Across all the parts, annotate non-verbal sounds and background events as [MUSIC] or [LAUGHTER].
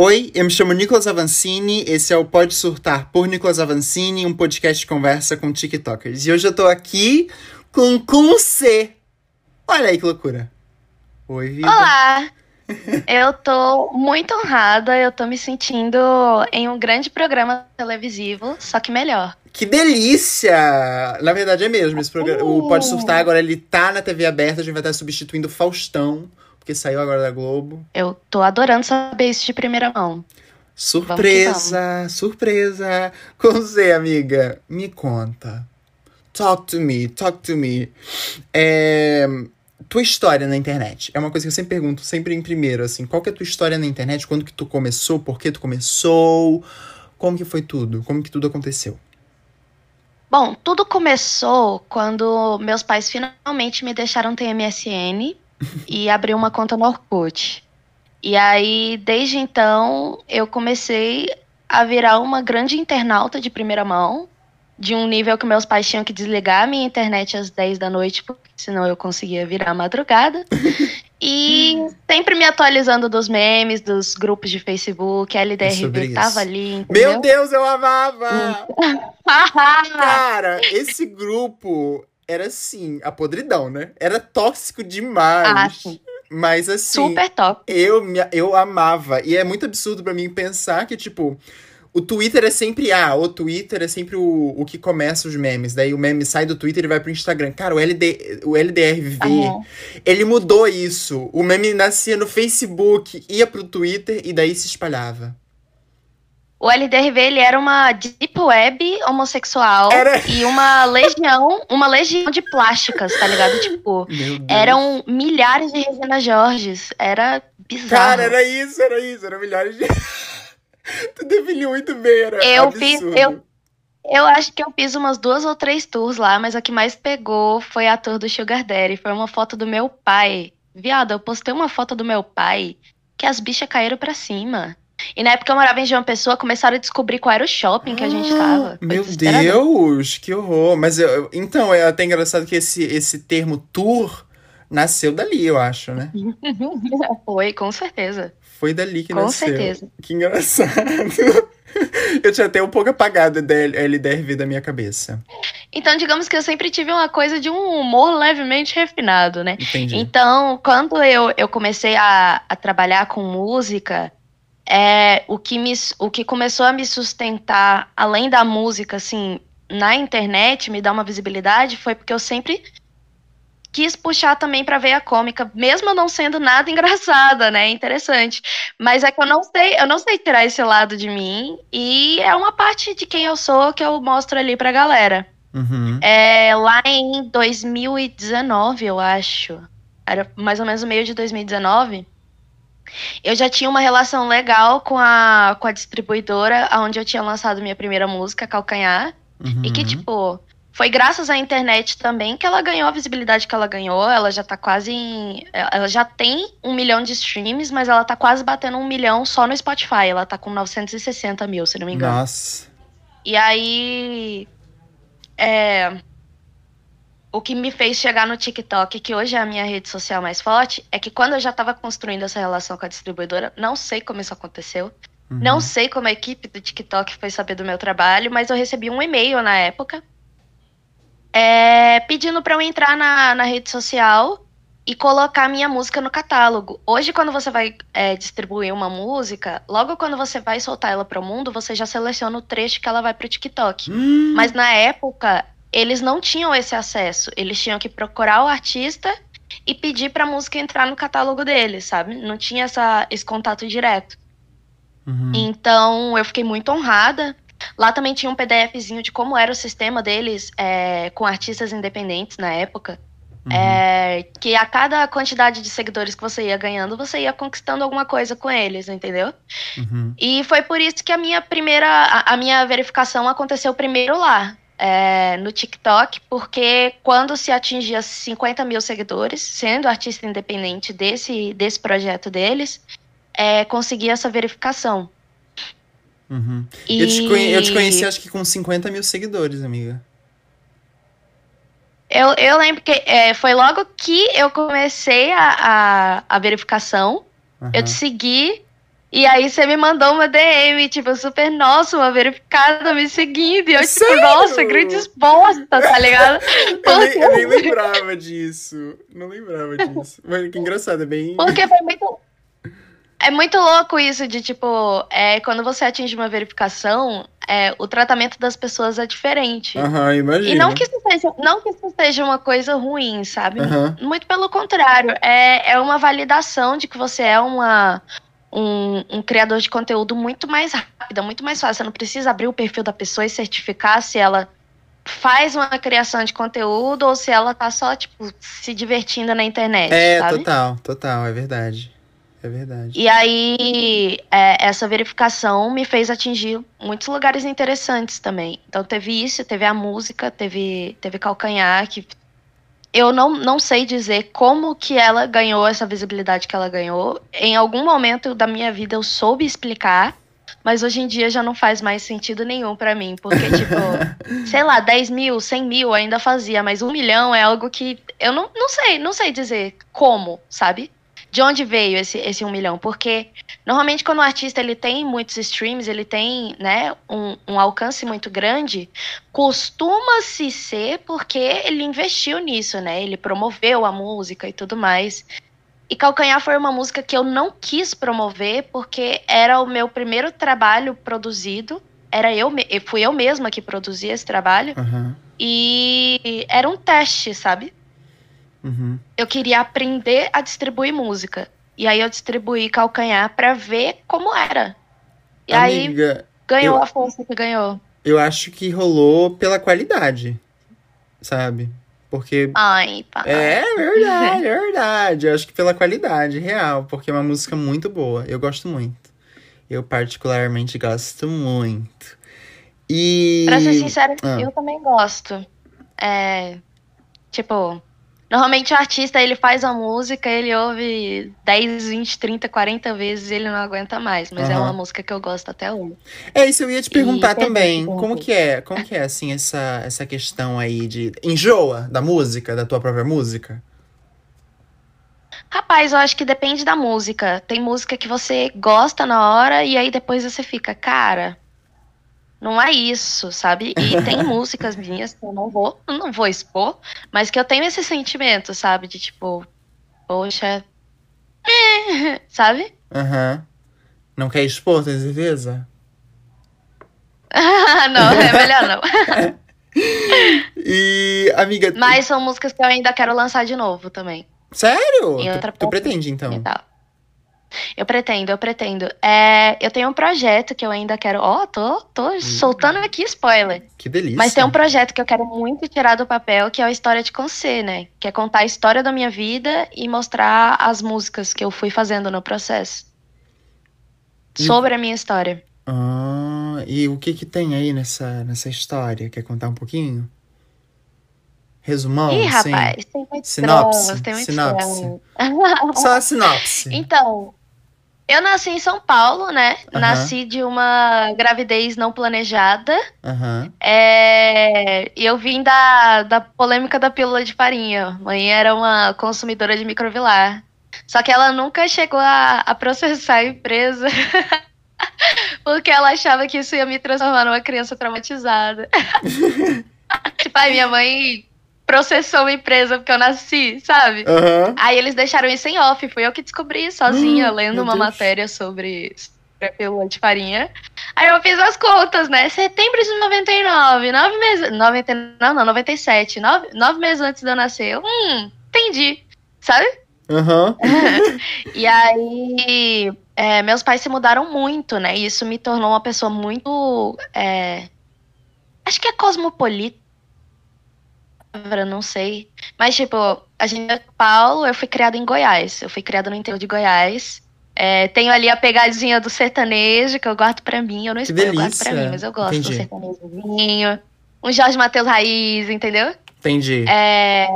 Oi, eu me chamo Nicolas Avancini, esse é o Pode Surtar por Nicolas Avancini, um podcast de conversa com TikTokers. E hoje eu tô aqui com com C. Olha aí que loucura. Oi, vida. Olá! Eu tô muito honrada, eu tô me sentindo em um grande programa televisivo, só que melhor. Que delícia! Na verdade é mesmo, esse programa, o Pode Surtar agora ele tá na TV aberta, a gente vai estar substituindo Faustão, porque saiu agora da Globo. Eu tô adorando saber isso de primeira mão. Surpresa, surpresa. Com você, amiga, me conta. Talk to me, talk to me. É, tua história na internet. É uma coisa que eu sempre pergunto, sempre em primeiro, assim. Qual que é a tua história na internet? Quando que tu começou? Por que tu começou? Como que foi tudo? Como que tudo aconteceu? Bom, tudo começou quando meus pais finalmente me deixaram ter MSN [LAUGHS] e abri uma conta no Orkut. E aí, desde então, eu comecei a virar uma grande internauta de primeira mão, de um nível que meus pais tinham que desligar a minha internet às 10 da noite, porque senão eu conseguia virar a madrugada. [LAUGHS] E sempre me atualizando dos memes, dos grupos de Facebook, a LDRV tava ali. Entendeu? Meu Deus, eu amava! [LAUGHS] Cara, esse grupo era assim, a podridão, né? Era tóxico demais. Ah, sim. Mas assim. Super top. Eu, eu amava. E é muito absurdo para mim pensar que, tipo, o Twitter é sempre. Ah, o Twitter é sempre o, o que começa os memes. Daí o meme sai do Twitter e vai pro Instagram. Cara, o, LD, o LDRV, ele mudou isso. O meme nascia no Facebook, ia pro Twitter e daí se espalhava. O LDRV ele era uma deep web homossexual era... e uma legião, uma legião de plásticas, tá ligado? Tipo, eram milhares de Regina Jorges, era bizarro. Cara, era isso, era isso, era milhares de [LAUGHS] Tu definiu muito bem, era eu absurdo. Fiz, eu, eu acho que eu fiz umas duas ou três tours lá, mas a que mais pegou foi a tour do Sugar Daddy, foi uma foto do meu pai. Viado, eu postei uma foto do meu pai que as bichas caíram pra cima. E na época eu morava em João Pessoa, começaram a descobrir qual era o shopping que a gente tava. Foi meu Deus, que horror. Mas eu, então, é até engraçado que esse, esse termo tour nasceu dali, eu acho, né? [LAUGHS] Foi, com certeza. Foi dali que com nasceu. Com certeza. Que engraçado. [LAUGHS] eu tinha até um pouco apagado da LDRV da minha cabeça. Então, digamos que eu sempre tive uma coisa de um humor levemente refinado, né? Entendi. Então, quando eu, eu comecei a, a trabalhar com música, é, o, que me, o que começou a me sustentar, além da música, assim, na internet, me dar uma visibilidade, foi porque eu sempre quis puxar também para ver a cômica, mesmo não sendo nada [LAUGHS] engraçada, né? Interessante. Mas é que eu não sei, eu não sei tirar esse lado de mim e é uma parte de quem eu sou que eu mostro ali pra galera. Uhum. É, lá em 2019, eu acho, era mais ou menos no meio de 2019, eu já tinha uma relação legal com a, com a distribuidora, onde eu tinha lançado minha primeira música, Calcanhar. Uhum. E que, tipo, foi graças à internet também que ela ganhou a visibilidade que ela ganhou. Ela já tá quase em. Ela já tem um milhão de streams, mas ela tá quase batendo um milhão só no Spotify. Ela tá com 960 mil, se não me engano. Nossa. E aí. É, o que me fez chegar no TikTok, que hoje é a minha rede social mais forte, é que quando eu já estava construindo essa relação com a distribuidora, não sei como isso aconteceu. Uhum. Não sei como a equipe do TikTok foi saber do meu trabalho, mas eu recebi um e-mail na época é, pedindo para eu entrar na, na rede social e colocar minha música no catálogo. Hoje, quando você vai é, distribuir uma música, logo quando você vai soltar ela para o mundo, você já seleciona o trecho que ela vai para o TikTok. Hum. Mas na época, eles não tinham esse acesso. Eles tinham que procurar o artista e pedir para a música entrar no catálogo deles, sabe? Não tinha essa, esse contato direto. Uhum. Então, eu fiquei muito honrada. Lá também tinha um PDFzinho de como era o sistema deles é, com artistas independentes na época. Uhum. É, que a cada quantidade de seguidores que você ia ganhando, você ia conquistando alguma coisa com eles, entendeu? Uhum. E foi por isso que a minha primeira, a, a minha verificação aconteceu primeiro lá é, no TikTok, porque quando se atingia 50 mil seguidores, sendo artista independente desse, desse projeto deles, é, conseguia essa verificação. Uhum. E... Eu, te eu te conheci, acho que com 50 mil seguidores, amiga. Eu, eu lembro que é, foi logo que eu comecei a, a, a verificação. Uhum. Eu te segui E aí você me mandou uma DM, tipo, super, nossa, uma verificada me seguindo. E eu, tipo, Sério? nossa, grandes bosta, tá ligado? [LAUGHS] Eu nem, eu nem lembrava disso. Não lembrava disso. Mas que engraçado, é bem. Porque foi muito. É muito louco isso de, tipo, é, quando você atinge uma verificação, é, o tratamento das pessoas é diferente. Aham, imagina. E não que, isso seja, não que isso seja uma coisa ruim, sabe? Aham. Muito pelo contrário. É, é uma validação de que você é uma, um, um criador de conteúdo muito mais rápida, muito mais fácil. Você não precisa abrir o perfil da pessoa e certificar se ela faz uma criação de conteúdo ou se ela tá só, tipo, se divertindo na internet. É, sabe? total, total, é verdade. É verdade. E aí, é, essa verificação me fez atingir muitos lugares interessantes também. Então, teve isso, teve a música, teve, teve Calcanhar, que eu não, não sei dizer como que ela ganhou essa visibilidade que ela ganhou. Em algum momento da minha vida eu soube explicar, mas hoje em dia já não faz mais sentido nenhum pra mim. Porque, [LAUGHS] tipo, sei lá, 10 mil, 100 mil ainda fazia, mas um milhão é algo que eu não, não sei, não sei dizer como, sabe? De onde veio esse, esse um milhão? Porque normalmente quando o artista ele tem muitos streams, ele tem né, um, um alcance muito grande, costuma-se ser porque ele investiu nisso, né? Ele promoveu a música e tudo mais. E Calcanhar foi uma música que eu não quis promover porque era o meu primeiro trabalho produzido. Era eu, fui eu mesma que produzi esse trabalho. Aham. E era um teste, sabe? Uhum. eu queria aprender a distribuir música. E aí eu distribuí calcanhar pra ver como era. E aí Amiga, ganhou eu- a força que ganhou. eu acho que rolou pela qualidade, sabe? Porque. Ai, pá. É verdade, é verdade. Eu acho que pela qualidade, real. Porque é uma música muito boa. Eu gosto muito. Eu particularmente gosto muito. E. Pra ser sincera, Ah. eu também gosto. É. Tipo. Normalmente o artista ele faz a música, ele ouve 10, 20, 30, 40 vezes e ele não aguenta mais. Mas é Aham. uma música que eu gosto até hoje. É isso, eu ia te perguntar E- também. Como que é? Como que é, assim, essa, essa questão aí de. Enjoa da música, da tua própria música? Rapaz, eu acho que depende da música. Tem música que você gosta na hora e aí depois você fica, cara, não é isso, sabe? E tem [LAUGHS] músicas minhas que eu não vou, não vou expor, mas que eu tenho esse sentimento, sabe? De tipo, poxa, [LAUGHS] sabe? Aham. Não quer expor, tem certeza? [LAUGHS] não, é melhor não. E, amiga. Mas são músicas que eu ainda quero lançar de novo também. Sério? Em Tu, outra tu plataforma pretende, então? Eu pretendo, eu pretendo. É, eu tenho um projeto que eu ainda quero. Ó, tô, tô soltando aqui spoiler. Que delícia. Mas tem um projeto que eu quero muito tirar do papel, que é a História de Concê, né? Que é contar a história da minha vida e mostrar as músicas que eu fui fazendo no processo. E- Sobre a minha história. Ah, e o que que tem aí nessa, nessa história? Quer contar um pouquinho? Resumão, Ih, assim? rapaz, tem muitos Sinopse, tem muitos sinopse. [LAUGHS] Só a sinopse. Então, eu nasci em São Paulo, né? Nasci de uma gravidez não planejada. Aham. É, e eu vim da, da polêmica da pílula de farinha. Mãe era uma consumidora de microvilar. Só que ela nunca chegou a, a processar a empresa. [LAUGHS] porque ela achava que isso ia me transformar numa criança traumatizada. [LAUGHS] tipo, ai, minha mãe processou a empresa porque eu nasci, sabe? Aham. Aí eles deixaram isso em off. Fui eu que descobri sozinha, Hum, lendo uma Deus. matéria sobre, pílula de farinha. Aí eu fiz as contas, né? Setembro de 99, nove meses. 90, não, não, 97. Nove, nove meses antes de eu nascer. Eu, hum, entendi. Sabe? Aham. [LAUGHS] E aí, é, meus pais se mudaram muito, né? E isso me tornou uma pessoa muito. é, acho que é cosmopolita. Não sei. Mas, tipo, a gente é Paulo, eu fui criada em Goiás. Eu fui criada no interior de Goiás. É, tenho ali a pegadinha do sertanejo, que eu guardo pra mim. Eu não escolho, eu guardo pra mim, mas eu gosto Entendi. do sertanejozinho. Um Jorge Matheus Raiz, entendeu? Entendi. É,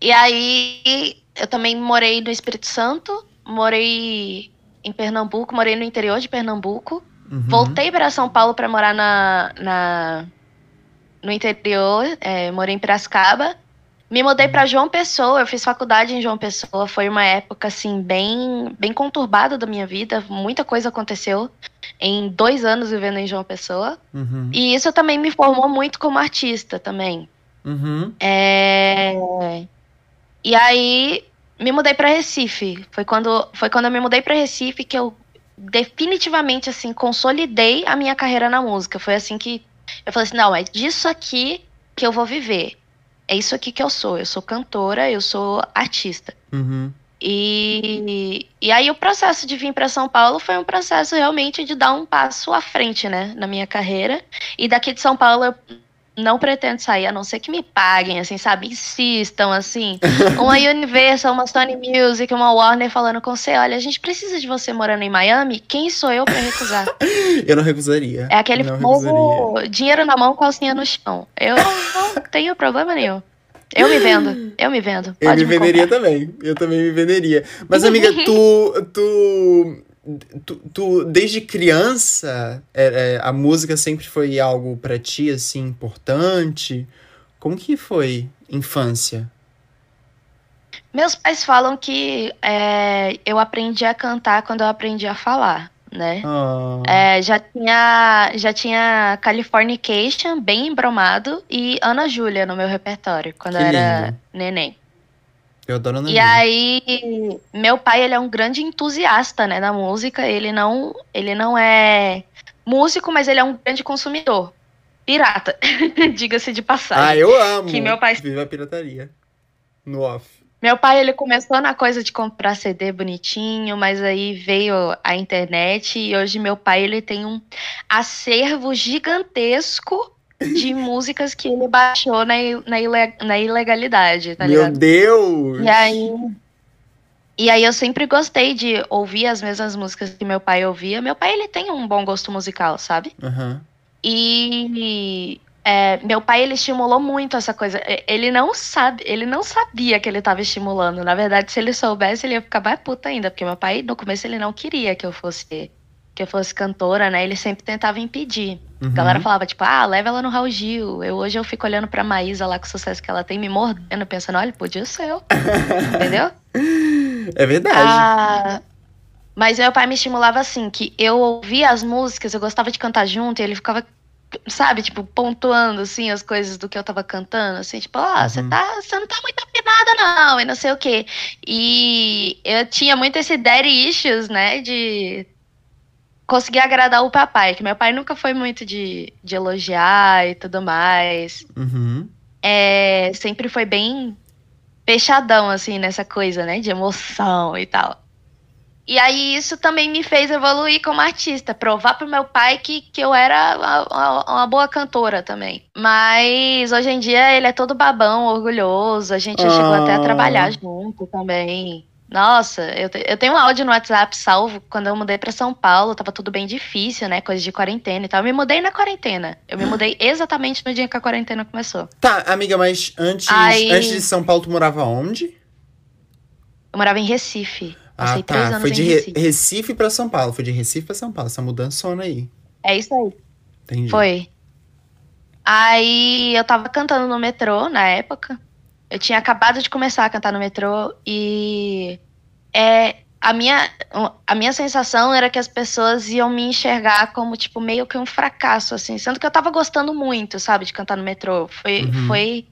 E aí, eu também morei no Espírito Santo, morei em Pernambuco, morei no interior de Pernambuco. Uhum. Voltei para São Paulo para morar na, na, no interior, é, morei em Piracicaba. Me mudei para João Pessoa, eu fiz faculdade em João Pessoa, foi uma época assim bem bem conturbada da minha vida, muita coisa aconteceu em dois anos vivendo em João Pessoa. Uhum. E isso também me formou muito como artista também. Uhum. É... E aí me mudei para Recife. Foi quando foi quando eu me mudei para Recife que eu definitivamente assim consolidei a minha carreira na música. Foi assim que eu falei assim, não, é disso aqui que eu vou viver. É isso aqui que eu sou. Eu sou cantora, eu sou artista. Uhum. E, e aí o processo de vir para São Paulo foi um processo realmente de dar um passo à frente, né, na minha carreira. E daqui de São Paulo eu não pretendo sair, a não ser que me paguem, assim, sabe? Insistam, assim. [LAUGHS] Uma Universal, uma Sony Music, uma Warner falando com você, olha, a gente precisa de você morando em Miami, quem sou eu para recusar? [LAUGHS] Eu não recusaria. É aquele recusaria. dinheiro na mão, calcinha no chão. Eu não tenho problema nenhum. Eu me vendo, eu me vendo. Eu Pode me venderia também. Eu também me venderia. Mas, amiga, [LAUGHS] tu. tu... Tu, tu, desde criança, é, é, a música sempre foi algo pra ti, assim, importante? Como que foi infância? Meus pais falam que é, eu aprendi a cantar quando eu aprendi a falar, né? É, já tinha, já tinha Californication, bem embromado, e Ana Júlia no meu repertório, quando Que eu era lindo. neném. Eu adoro Ana E Júlia. aí, meu pai, ele é um grande entusiasta, né, da música. Ele não, ele não é músico, mas ele é um grande consumidor. Pirata, [LAUGHS] diga-se de Ah, passagem. eu amo. que meu pai- Viva a pirataria. No off. Meu pai, ele começou na coisa de comprar CD bonitinho, mas aí veio a internet e hoje meu pai, ele tem um acervo gigantesco de músicas que ele baixou na, na, na ilegalidade, tá Meu ligado? Deus! E aí, e aí eu sempre gostei de ouvir as mesmas músicas que meu pai ouvia. Meu pai, ele tem um bom gosto musical, sabe? Aham. E é, meu pai, ele estimulou muito essa coisa. Ele não sabe, ele não sabia que ele estava estimulando. Na verdade, se ele soubesse, ele ia ficar mais puta ainda, porque meu pai, no começo, ele não queria que eu fosse que eu fosse cantora, né? Ele sempre tentava impedir. Uhum. A galera falava, tipo, ah, leva ela no Raul Gil. Eu, hoje eu fico olhando pra Maísa lá com o sucesso que ela tem, me mordendo, pensando, olha, podia ser eu. [LAUGHS] Entendeu? É verdade. Ah, mas meu pai me estimulava assim, que eu ouvia as músicas, eu gostava de cantar junto, e ele ficava, sabe, tipo, pontuando, assim, as coisas do que eu tava cantando, assim, tipo, ah, você Uhum. tá, você não tá muito afinada, não, e não sei o quê. E eu tinha muito esse daddy issues, né, de conseguir agradar o papai, que meu pai nunca foi muito de, de elogiar e tudo mais Uhum. é, sempre foi bem fechadão, assim, nessa coisa, né? De emoção e tal. E aí isso também me fez evoluir como artista, provar pro meu pai que, que eu era uma, uma- boa cantora também. Mas hoje em dia ele é todo babão, orgulhoso, a gente já chegou até a Ah. trabalhar junto também. Nossa, eu, te- eu tenho um áudio no WhatsApp salvo quando eu mudei pra São Paulo, tava tudo bem difícil, né? Coisa de quarentena e tal. Eu me mudei na quarentena. Eu me mudei exatamente no dia que a quarentena começou. Tá, amiga, mas antes, Aí- antes de São Paulo, tu morava onde? Eu morava em Recife. Passei ah, três tá. Foi de Re- Recife. Recife pra São Paulo. Foi de Recife pra São Paulo. Essa mudançona aí. É isso aí. Entendi. Foi. Aí eu tava cantando no metrô na época. Eu tinha acabado de começar a cantar no metrô e é a minha a minha sensação era que as pessoas iam me enxergar como tipo meio que um fracasso assim, sendo que eu tava gostando muito, sabe, de cantar no metrô. Foi Uhum. foi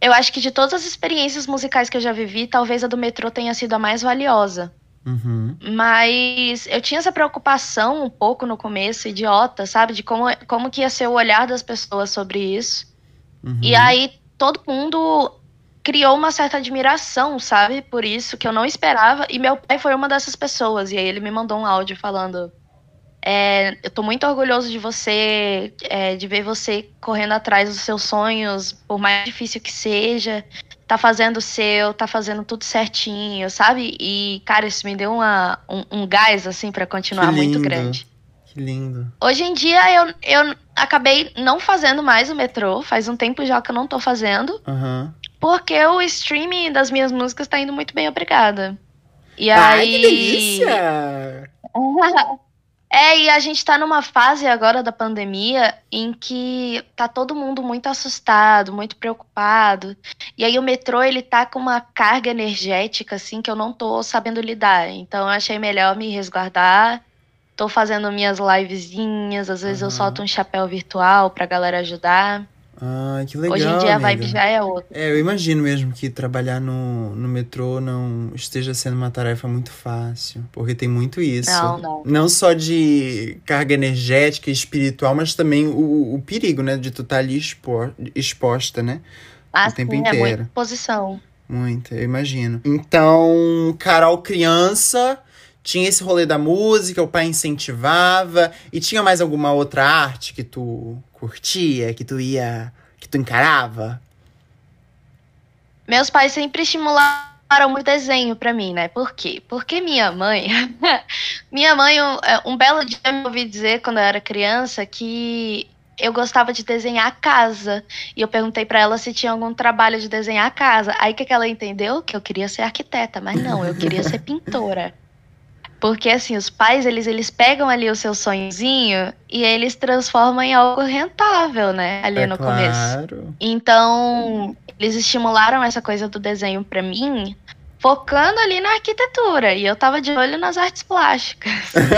eu acho que de todas as experiências musicais que eu já vivi, talvez a do metrô tenha sido a mais valiosa. Uhum. Mas eu tinha essa preocupação um pouco no começo, idiota, sabe? De como, como que ia ser o olhar das pessoas sobre isso. Uhum. E aí todo mundo criou uma certa admiração, sabe? Por isso que eu não esperava. E meu pai foi uma dessas pessoas. E aí ele me mandou um áudio falando: é, Eu tô muito orgulhoso de você, é, de ver você correndo atrás dos seus sonhos, por mais difícil que seja. Tá fazendo o seu, tá fazendo tudo certinho, sabe? E, cara, isso me deu uma, um, um gás, assim, pra continuar muito grande. Que lindo. Hoje em dia eu, eu acabei não fazendo mais o metrô, faz um tempo já que eu não tô fazendo, Aham. Porque o streaming das minhas músicas tá indo muito bem, obrigada. E Ai, aí. que delícia! [LAUGHS] É, e a gente tá numa fase agora da pandemia em que tá todo mundo muito assustado, muito preocupado. E aí o metrô, ele tá com uma carga energética, assim, que eu não tô sabendo lidar. Então eu achei melhor me resguardar. Tô fazendo minhas livezinhas, às vezes uhum. eu solto um chapéu virtual pra galera ajudar. Ah, que legal. Hoje em dia a vibe já é outra. É, eu imagino mesmo que trabalhar no, no metrô não esteja sendo uma tarefa muito fácil. Porque tem muito isso. Não, não. Não só de carga energética e espiritual, mas também o, o perigo, né? De tu estar tá ali expo, exposta, né? Ah, o tempo sim, inteiro. É muita posição. Muita, eu imagino. Então, Carol criança tinha esse rolê da música, o pai incentivava. E tinha mais alguma outra arte que tu curtia, que tu ia. que tu encarava? Meus pais sempre estimularam muito desenho para mim, né? Por quê? Porque minha mãe. [LAUGHS] minha mãe, um, é, um belo dia, me ouvi dizer quando eu era criança que eu gostava de desenhar a casa. E eu perguntei para ela se tinha algum trabalho de desenhar a casa. Aí que, que ela entendeu? Que eu queria ser arquiteta, mas não, eu queria ser [LAUGHS] pintora. Porque assim, os pais, eles, eles pegam ali o seu sonhozinho e eles transformam em algo rentável, né? Ali é no claro. começo. Então, eles estimularam essa coisa do desenho para mim, focando ali na arquitetura. E eu tava de olho nas artes plásticas.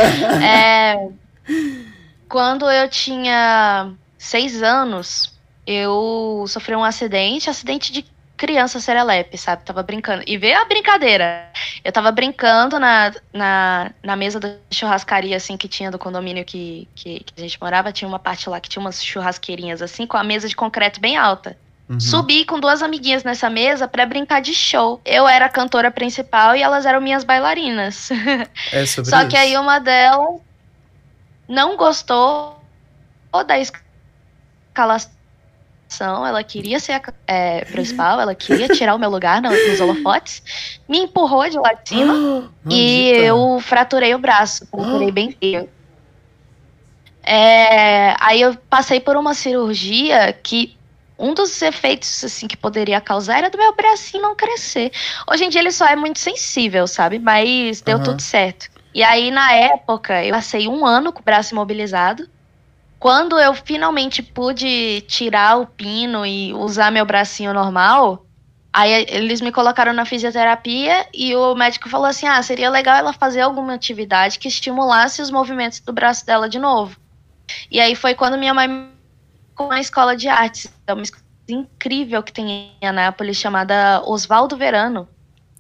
[LAUGHS] é, quando eu tinha seis anos, eu sofri um acidente, acidente de criança serelepe, sabe? Tava brincando. E veio a brincadeira. Eu tava brincando na, na, na mesa da churrascaria, assim, que tinha do condomínio que, que, que, a gente morava. Tinha uma parte lá que tinha umas churrasqueirinhas, assim, com a mesa de concreto bem alta. Uhum. Subi com duas amiguinhas nessa mesa para brincar de show. Eu era a cantora principal e elas eram minhas bailarinas. [LAUGHS] É Só isso. que aí uma delas não gostou da escalação ela queria ser a é, principal, ela queria tirar o meu lugar nos holofotes, me empurrou de lá de cima [GASPS] e eu fraturei o braço, [GASPS] fraturei bem feio. É, aí eu passei por uma cirurgia que um dos efeitos assim que poderia causar era do meu bracinho não crescer. Hoje em dia ele só é muito sensível, sabe? Mas deu uhum. tudo certo. E aí na época eu passei um ano com o braço imobilizado. Quando eu finalmente pude tirar o pino e usar meu bracinho normal, aí eles me colocaram na fisioterapia e o médico falou assim: ah, seria legal ela fazer alguma atividade que estimulasse os movimentos do braço dela de novo. E aí foi quando minha mãe com a escola de artes, é uma escola incrível que tem em Anápolis chamada Oswaldo Verano.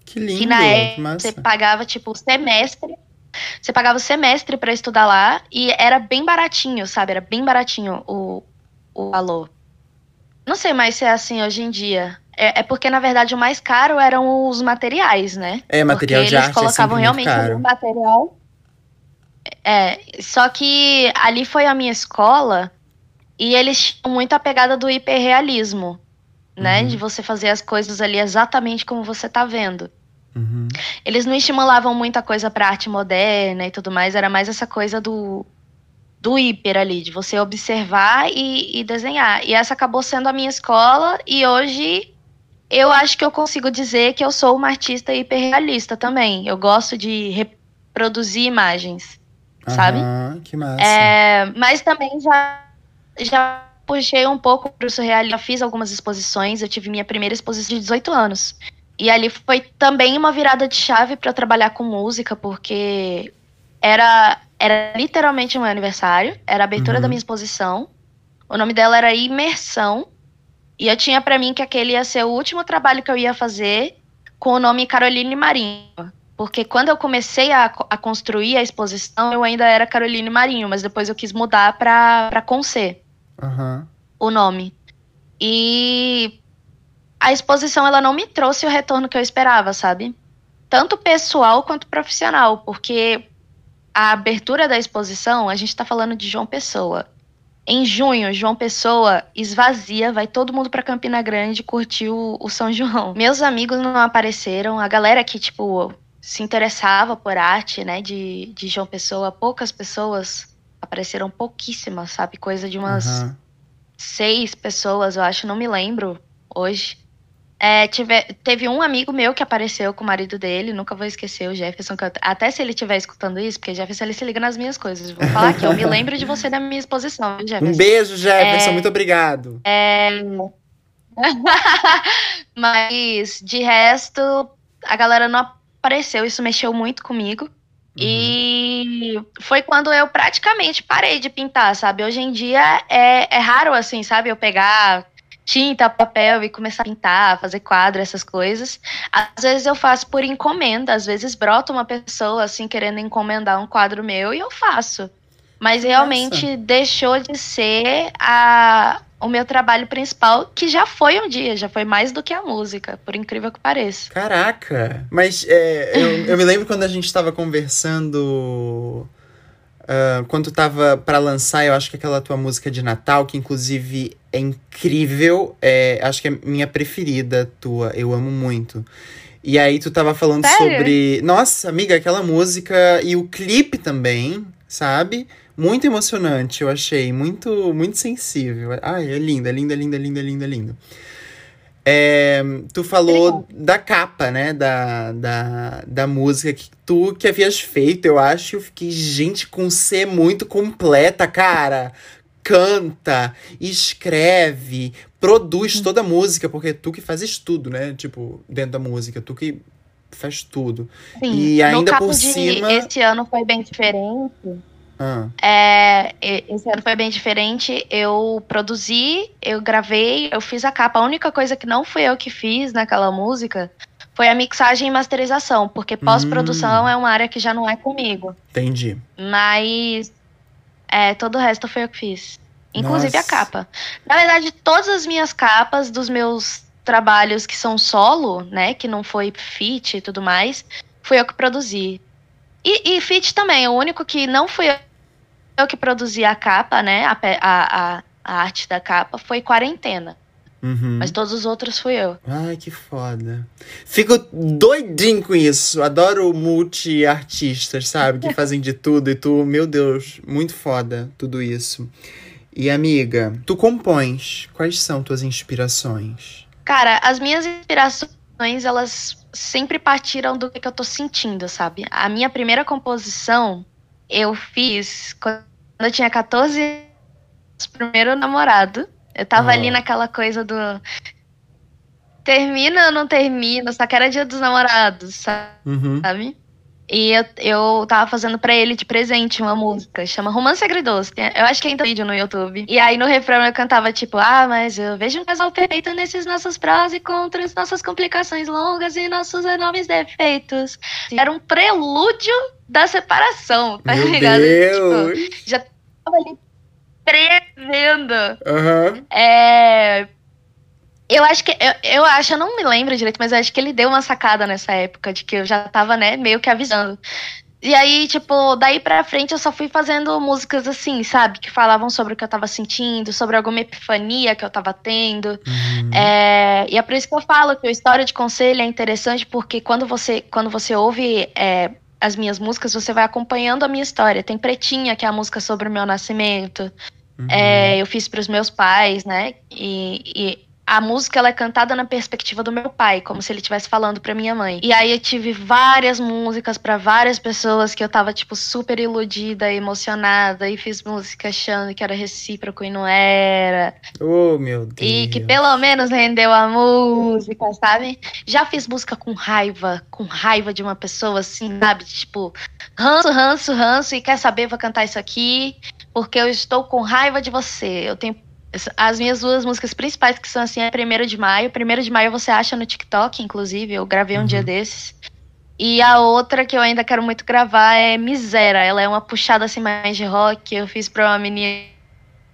Que lindo, que na época você pagava tipo semestre você pagava o semestre para estudar lá e era bem baratinho, sabe? Era bem baratinho o, o valor. Não sei mais se é assim hoje em dia. É, é porque, na verdade, o mais caro eram os materiais, né? É, material porque de eles arte colocavam é realmente um material. É, só que ali foi a minha escola e eles tinham muito a pegada do hiperrealismo, né? Uhum. De você fazer as coisas ali exatamente como você tá vendo. Uhum. Eles não estimulavam muita coisa para arte moderna e tudo mais, era mais essa coisa do, do hiper ali, de você observar e, e, desenhar. E essa acabou sendo a minha escola, e hoje eu acho que eu consigo dizer que eu sou uma artista hiperrealista também. Eu gosto de reproduzir imagens, Aham, sabe? Que massa. É, mas também já, já puxei um pouco pro surrealismo, fiz algumas exposições, eu tive minha primeira exposição de 18 anos. E ali foi também uma virada de chave para trabalhar com música, porque era, era literalmente um meu aniversário, era a abertura Uhum. da minha exposição. O nome dela era Imersão. E eu tinha para mim que aquele ia ser o último trabalho que eu ia fazer com o nome Caroline Marinho. Porque quando eu comecei a, a construir a exposição, eu ainda era Caroline Marinho, mas depois eu quis mudar para Conce, Aham. o nome. E a exposição ela não me trouxe o retorno que eu esperava, sabe? Tanto pessoal quanto profissional, porque a abertura da exposição, a gente tá falando de João Pessoa. Em junho, João Pessoa esvazia, vai todo mundo pra Campina Grande curtir o, o São João. Meus amigos não apareceram, a galera que, tipo, se interessava por arte, né, de, de João Pessoa, poucas pessoas apareceram pouquíssimas, sabe? Coisa de umas aham. seis pessoas, eu acho, não me lembro hoje. É, tive, teve um amigo meu que apareceu com o marido dele, nunca vou esquecer, o Jefferson. Eu, até se ele estiver escutando isso, porque Jefferson ele se liga nas minhas coisas. Vou falar aqui, eu me lembro de você da minha exposição, Jefferson. Um beijo, Jefferson, é, muito obrigado. É... [LAUGHS] Mas, de resto, a galera não apareceu, isso mexeu muito comigo. Uhum. E foi quando eu praticamente parei de pintar, sabe? Hoje em dia é, é raro, assim, sabe? Eu pegar tinta, papel e começar a pintar, fazer quadro, essas coisas. Às vezes eu faço por encomenda, às vezes brota uma pessoa assim querendo encomendar um quadro meu e eu faço. Mas realmente Nossa. deixou de ser a, o meu trabalho principal, que já foi um dia, já foi mais do que a música, por incrível que pareça. Caraca! Mas é, eu, eu me lembro quando a gente estava conversando Uh, quando tava para lançar, eu acho que aquela tua música de Natal, que inclusive é incrível, é, acho que é minha preferida tua, eu amo muito. E aí tu tava falando Sério? sobre. Nossa, amiga, aquela música e o clipe também, sabe? Muito emocionante, eu achei. Muito, muito sensível. Ai, é linda, linda, linda, linda, linda, linda. É, tu falou da capa, né? Da, da, da música que tu que havias feito, eu acho. Eu fiquei, gente, com C muito completa, cara. Canta, escreve, produz uhum. toda a música, porque tu que fazes tudo, né? Tipo, dentro da música, tu que faz tudo. Sim, e ainda por cima. Esse ano foi bem diferente. Ah. É, esse ano foi bem diferente. Eu produzi, eu gravei, eu fiz a capa. A única coisa que não fui eu que fiz naquela música foi a mixagem e masterização, porque pós-produção hum. é uma área que já não é comigo. Entendi. Mas é, todo o resto foi eu que fiz. Inclusive Nossa. a capa. Na verdade, todas as minhas capas dos meus trabalhos que são solo, né, que não foi fit e tudo mais, fui eu que produzi. E, e fit também, o único que não fui eu eu que produzi a capa, né? A, a, a arte da capa foi quarentena. Uhum. Mas todos os outros fui eu. Ai, que foda. Fico doidinho com isso. Adoro multi-artistas, sabe? Que fazem de tudo e tu, meu Deus, muito foda tudo isso. E amiga, tu compões. Quais são tuas inspirações? Cara, as minhas inspirações, elas sempre partiram do que eu tô sentindo, sabe? A minha primeira composição eu fiz quando eu tinha 14 anos, primeiro namorado. Eu tava ali naquela coisa do. Termina ou não termina, só que era dia dos namorados, sabe? Uhum. E eu, eu tava fazendo pra ele de presente uma música, chama Romance Agridoce. Eu acho que ainda tem vídeo no YouTube. E aí no refrão eu cantava tipo, ah, mas eu vejo um casal perfeito nesses nossos prós e contras, nossas complicações longas e nossos enormes defeitos. Era um prelúdio da separação, tá Meu ligado? Deus. Tipo, já tava ali prevendo. Uhum. É eu acho que. Eu, eu acho, eu não me lembro direito, mas eu acho que ele deu uma sacada nessa época, de que eu já tava, né, meio que avisando. E aí, tipo, daí pra frente eu só fui fazendo músicas assim, sabe? Que falavam sobre o que eu tava sentindo, sobre alguma epifania que eu tava tendo. Uhum. É, e é por isso que eu falo que a história de conselho é interessante, porque quando você, quando você ouve é, as minhas músicas, você vai acompanhando a minha história. Tem Pretinha, que é a música sobre o meu nascimento. Uhum. É, eu fiz para os meus pais, né? E, e a música ela é cantada na perspectiva do meu pai, como se ele estivesse falando para minha mãe. E aí eu tive várias músicas para várias pessoas que eu tava tipo super iludida, emocionada e fiz música achando que era recíproco e não era. Oh, meu Deus. E que pelo menos rendeu a música, sabe? Já fiz música com raiva, com raiva de uma pessoa assim, sabe? Tipo, ranço, ranço, ranço e quer saber, vou cantar isso aqui porque eu estou com raiva de você. Eu tenho as minhas duas músicas principais, que são assim, é Primeiro de Maio. Primeiro de Maio você acha no TikTok, inclusive, eu gravei um uhum. dia desses. E a outra que eu ainda quero muito gravar é Misera. Ela é uma puxada assim mais de rock. Eu fiz pra uma menina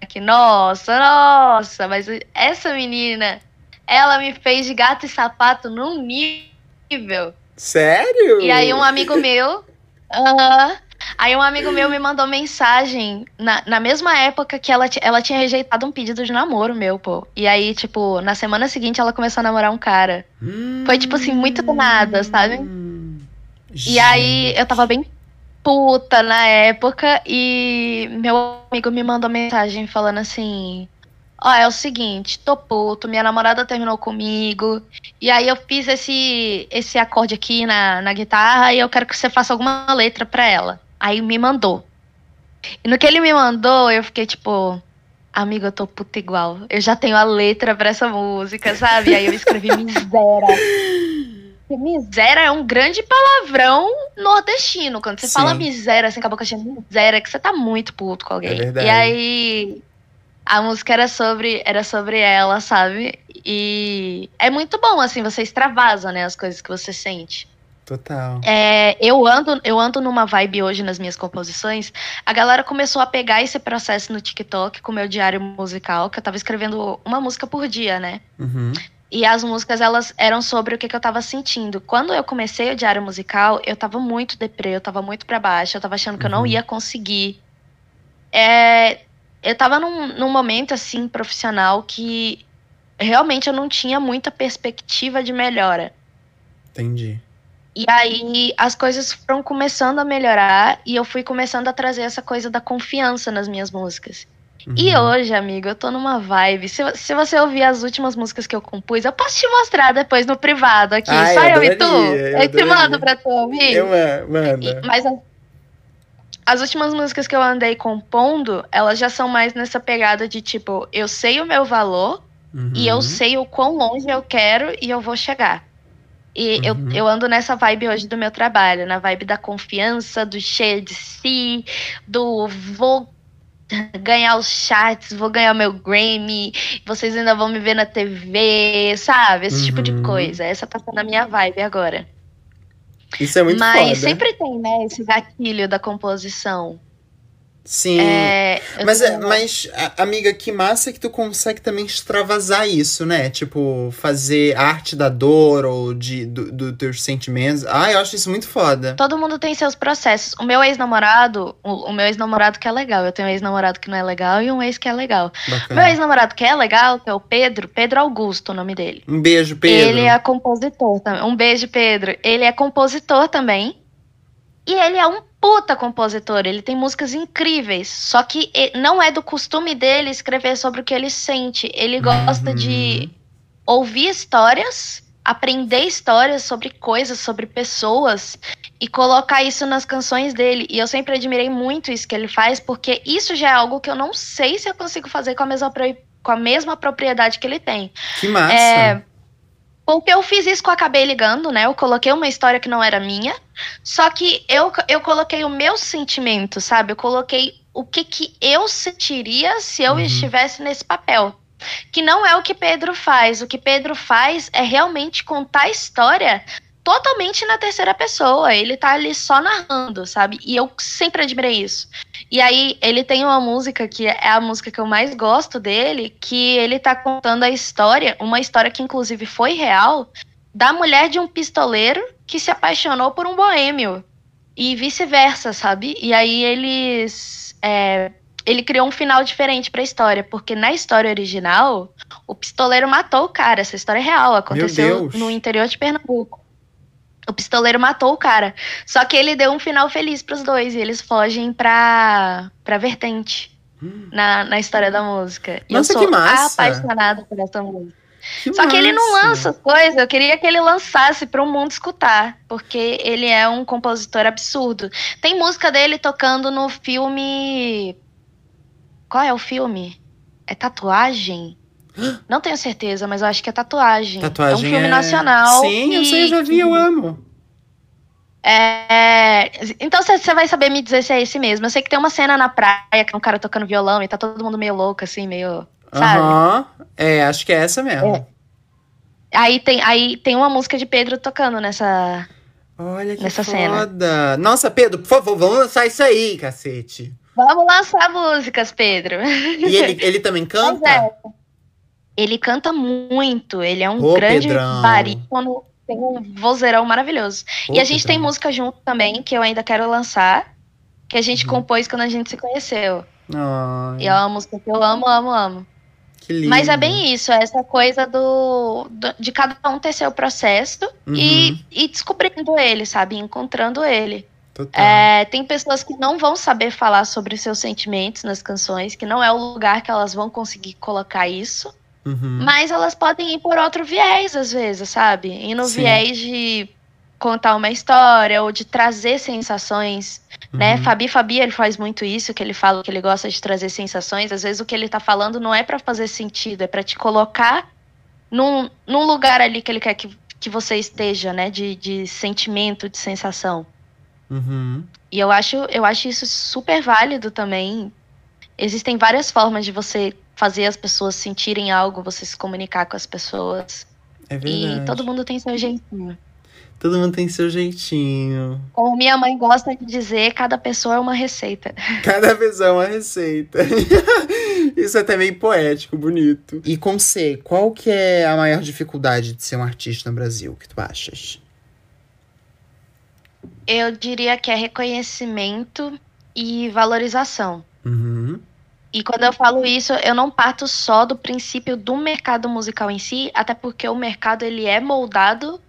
que, nossa, nossa, mas essa menina, ela me fez de gato e sapato num nível. Sério? E aí um amigo meu, uh, Aí um amigo meu me mandou mensagem na, na mesma época que ela, ela tinha rejeitado um pedido de namoro meu, pô. E aí, tipo, na semana seguinte ela começou a namorar um cara. Hum, Foi, tipo assim, muito do nada, sabe? Gente. E aí eu tava bem puta na época e meu amigo me mandou mensagem falando assim: Ó, é o seguinte, tô puto, minha namorada terminou comigo. E aí eu fiz esse, esse acorde aqui na, na guitarra e eu quero que você faça alguma letra pra ela. Aí me mandou. E no que ele me mandou, eu fiquei tipo, amigo, eu tô puta igual. Eu já tenho a letra pra essa música, sabe? Aí eu escrevi miséria. miséria é um grande palavrão nordestino. Quando você Sim. fala miséria, assim, com a boca cheia de miséria, que você tá muito puto com alguém. É verdade. E aí a música era sobre, era sobre ela, sabe? E é muito bom, assim, você extravasa, né, as coisas que você sente. Total. É, eu ando, eu ando numa vibe hoje nas minhas composições. A galera começou a pegar esse processo no TikTok com o meu diário musical, que eu tava escrevendo uma música por dia, né? Uhum. E as músicas, elas eram sobre o que, que eu tava sentindo. Quando eu comecei o diário musical, eu tava muito deprê, eu tava muito para baixo, eu tava achando que uhum. eu não uhum. ia conseguir. É, eu tava num, num momento, assim, profissional que realmente eu não tinha muita perspectiva de melhora. Entendi. E aí as coisas foram começando a melhorar e eu fui começando a trazer essa coisa da confiança nas minhas músicas. Uhum. E hoje, amigo, eu tô numa vibe. Se, se você ouvir as últimas músicas que eu compus, eu posso te mostrar depois no privado aqui. Ai, Só eu, eu e tu. Eu, eu te mando pra tu ouvir. Eu mando. Mas as últimas músicas que eu andei compondo, elas já são mais nessa pegada de tipo, eu sei o meu valor uhum. e eu sei o quão longe eu quero e eu vou chegar. E uhum. eu, eu ando nessa vibe hoje do meu trabalho, na vibe da confiança, do cheio de si, do vou ganhar os chats, vou ganhar meu Grammy, vocês ainda vão me ver na TV, sabe? Esse uhum. tipo de uhum. coisa. Essa tá sendo a minha vibe agora. Isso é muito Mas foda. sempre tem, né, esse gatilho da composição. Sim. É, mas, é, mas, amiga, que massa que tu consegue também extravasar isso, né? Tipo, fazer arte da dor ou de, dos do teus sentimentos. Ah, eu acho isso muito foda. Todo mundo tem seus processos. O meu ex-namorado, o, o, meu ex-namorado que é legal. Eu tenho um ex-namorado que não é legal e um ex que é legal. Bacana. Meu ex-namorado que é legal, que é o Pedro, Pedro Augusto, o nome dele. Um beijo, Pedro. Ele é compositor também. Um beijo, Pedro. Ele é compositor também. E ele é um puta compositor, ele tem músicas incríveis. Só que não é do costume dele escrever sobre o que ele sente. Ele gosta uhum. de ouvir histórias, aprender histórias sobre coisas, sobre pessoas e colocar isso nas canções dele. E eu sempre admirei muito isso que ele faz, porque isso já é algo que eu não sei se eu consigo fazer com a mesma, com a mesma propriedade que ele tem. Que massa! É, porque eu fiz isso que eu acabei ligando, né? Eu coloquei uma história que não era minha, só que eu, eu coloquei o meu sentimento, sabe? Eu coloquei o que, que eu sentiria se eu uhum. estivesse nesse papel. Que não é o que Pedro faz. O que Pedro faz é realmente contar a história totalmente na terceira pessoa. Ele tá ali só narrando, sabe? E eu sempre admirei isso. E aí, ele tem uma música que é a música que eu mais gosto dele, que ele tá contando a história, uma história que inclusive foi real, da mulher de um pistoleiro que se apaixonou por um boêmio. E vice-versa, sabe? E aí eles. É, ele criou um final diferente para a história, porque na história original, o pistoleiro matou o cara. Essa história é real, aconteceu no interior de Pernambuco. O pistoleiro matou o cara. Só que ele deu um final feliz pros dois. E eles fogem pra, pra vertente hum. na, na história da música. Nossa, eu sou que massa. apaixonada por essa música. Que Só massa. que ele não lança as coisas. Eu queria que ele lançasse para o mundo escutar. Porque ele é um compositor absurdo. Tem música dele tocando no filme. Qual é o filme? É Tatuagem? Não tenho certeza, mas eu acho que é tatuagem. Tatuagem é um filme é... nacional. Sim, e... eu sei, eu já vi, eu amo. É... Então você vai saber me dizer se é esse mesmo. Eu sei que tem uma cena na praia que é um cara tocando violão e tá todo mundo meio louco, assim, meio. Aham. Uhum. É, acho que é essa mesmo. É. Aí, tem, aí tem uma música de Pedro tocando nessa. Olha que nessa foda. Cena. Nossa, Pedro, por favor, vamos lançar isso aí, cacete. Vamos lançar músicas, Pedro. E ele, ele também [LAUGHS] canta? É. Ele canta muito, ele é um Ô, grande Pedrão. barítono, tem um vozeirão maravilhoso. Ô, e a gente Pedrão. tem música junto também, que eu ainda quero lançar, que a gente uhum. compôs quando a gente se conheceu. Ai. E é uma música que eu amo, amo, amo. Que lindo. Mas é bem isso, é essa coisa do, do de cada um ter seu processo uhum. e, e descobrindo ele, sabe? Encontrando ele. É, tem pessoas que não vão saber falar sobre os seus sentimentos nas canções, que não é o lugar que elas vão conseguir colocar isso. Uhum. Mas elas podem ir por outro viés, às vezes, sabe? Ir no Sim. viés de contar uma história ou de trazer sensações, né? Uhum. Fabi Fabi, ele faz muito isso, que ele fala que ele gosta de trazer sensações. Às vezes o que ele tá falando não é pra fazer sentido, é pra te colocar num, num lugar ali que ele quer que, que você esteja, né? De, de sentimento, de sensação. Uhum. E eu acho, eu acho isso super válido também. Existem várias formas de você fazer as pessoas sentirem algo, você se comunicar com as pessoas. É verdade. E todo mundo tem seu jeitinho. Todo mundo tem seu jeitinho. Como minha mãe gosta de dizer, cada pessoa é uma receita. [LAUGHS] Cada vez é uma receita. [LAUGHS] Isso é até meio poético, bonito. E com você, qual que é a maior dificuldade de ser um artista no Brasil? O que tu achas? Eu diria que é reconhecimento e valorização. Uhum. E quando eu falo isso, eu não parto só do princípio do mercado musical em si, até porque o mercado ele é moldado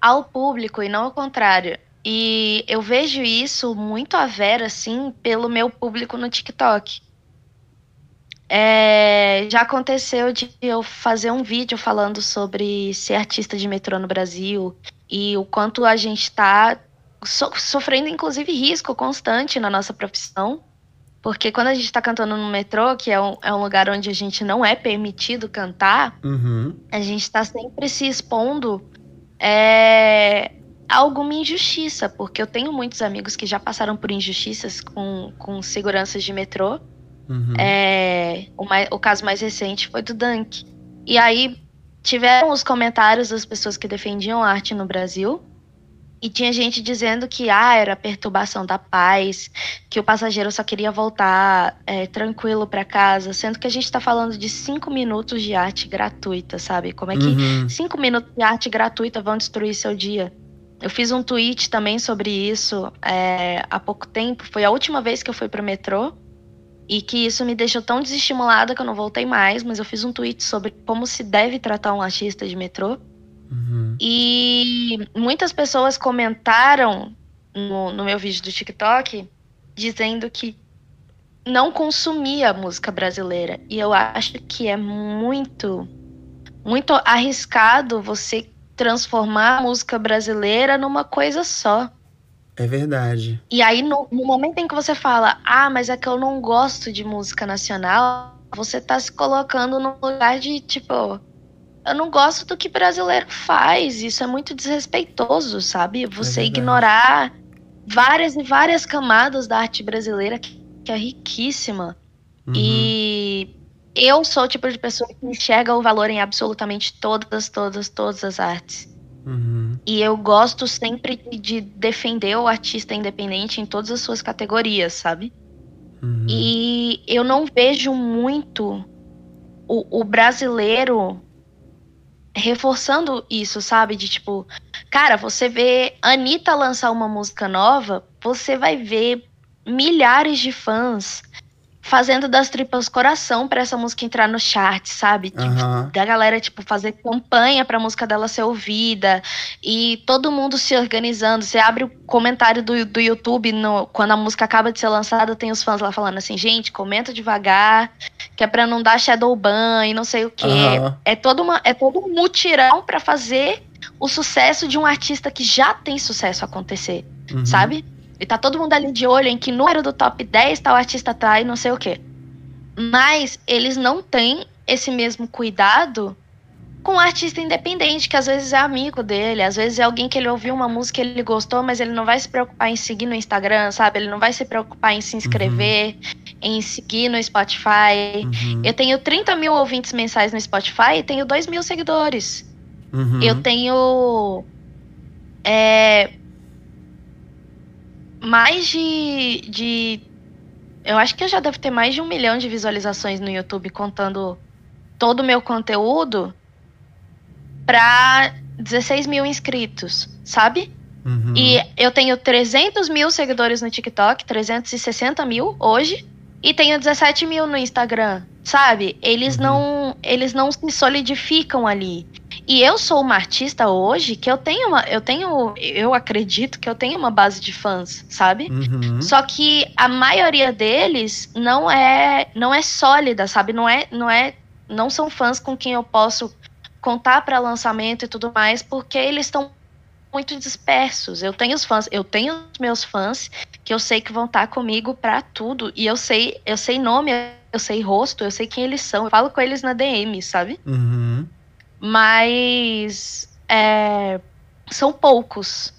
ao público e não ao contrário. E eu vejo isso muito a vera, assim, pelo meu público no TikTok. É, já aconteceu de eu fazer um vídeo falando sobre ser artista de metrô no Brasil e o quanto a gente está so- sofrendo, inclusive, risco constante na nossa profissão. Porque quando a gente tá cantando no metrô, que é um, é um lugar onde a gente não é permitido cantar, Uhum. a gente tá sempre se expondo é, a alguma injustiça. Porque eu tenho muitos amigos que já passaram por injustiças com, com seguranças de metrô. Uhum. É, o, mai- o caso mais recente foi do Dunk. E aí tiveram os comentários das pessoas que defendiam a arte no Brasil. E tinha gente dizendo que ah, era perturbação da paz, que o passageiro só queria voltar é, tranquilo para casa, sendo que a gente tá falando de cinco minutos de arte gratuita, sabe? Como é que Uhum. cinco minutos de arte gratuita vão destruir seu dia? Eu fiz um tweet também sobre isso é, há pouco tempo. Foi a última vez que eu fui pro metrô. E que isso me deixou tão desestimulada que eu não voltei mais. Mas eu fiz um tweet sobre como se deve tratar um artista de metrô. Uhum. E muitas pessoas comentaram no, no meu vídeo do TikTok dizendo que não consumia música brasileira. E eu acho que é muito, muito arriscado você transformar a música brasileira numa coisa só. É verdade. E aí, no, no momento em que você fala, ah, mas é que eu não gosto de música nacional, você tá se colocando num lugar de tipo. Eu não gosto do que brasileiro faz. Isso é muito desrespeitoso, sabe? Você verdade. ignorar várias e várias camadas da arte brasileira que, que é riquíssima. Uhum. E eu sou o tipo de pessoa que enxerga o valor em absolutamente todas, todas, todas as artes. Uhum. E eu gosto sempre de- de defender o artista independente em todas as suas categorias, sabe? Uhum. E eu não vejo muito o, o brasileiro reforçando isso, sabe? De tipo, cara, você vê Anitta lançar uma música nova, você vai ver milhares de fãs fazendo das tripas coração pra essa música entrar no chart, sabe? Tipo, Aham. da galera, tipo, fazer campanha pra música dela ser ouvida e todo mundo se organizando. Você abre o comentário do, do YouTube no- quando a música acaba de ser lançada, tem os fãs lá falando assim, gente, comenta devagar, que é pra não dar shadow ban e não sei o quê. Aham. É todo, uma, é todo um mutirão pra fazer o sucesso de um artista que já tem sucesso acontecer, Uhum. sabe? E tá todo mundo ali de olho em que número do top 10 tal artista tá e não sei o quê. Mas eles não têm esse mesmo cuidado com o artista independente, que às vezes é amigo dele, às vezes é alguém que ele ouviu uma música e ele gostou, mas ele não vai se preocupar em seguir no Instagram, sabe? Ele não vai se preocupar em se inscrever, em seguir no Spotify. Uhum. Eu tenho 30 mil ouvintes mensais no Spotify e tenho 2 mil seguidores. Uhum. Eu tenho. É, mais de, de. Eu acho que eu já devo ter mais de um milhão de visualizações no YouTube, contando todo o meu conteúdo, pra 16 mil inscritos, sabe? Uhum. E eu tenho 300 mil seguidores no TikTok, 360 mil hoje, e tenho 17 mil no Instagram, sabe? Eles Uhum. não, eles não se solidificam ali. E eu sou uma artista hoje que eu tenho uma. Eu tenho. Eu acredito que eu tenho uma base de fãs, sabe? Uhum. Só que a maioria deles não é não é sólida, sabe? Não é não é não são fãs com quem eu posso contar para lançamento e tudo mais, porque eles estão muito dispersos. Eu tenho os fãs, eu tenho os meus fãs que eu sei que vão estar comigo para tudo e eu sei, eu sei nome, eu sei rosto, eu sei quem eles são. Eu falo com eles na DM, sabe? Uhum. Mas é, são poucos.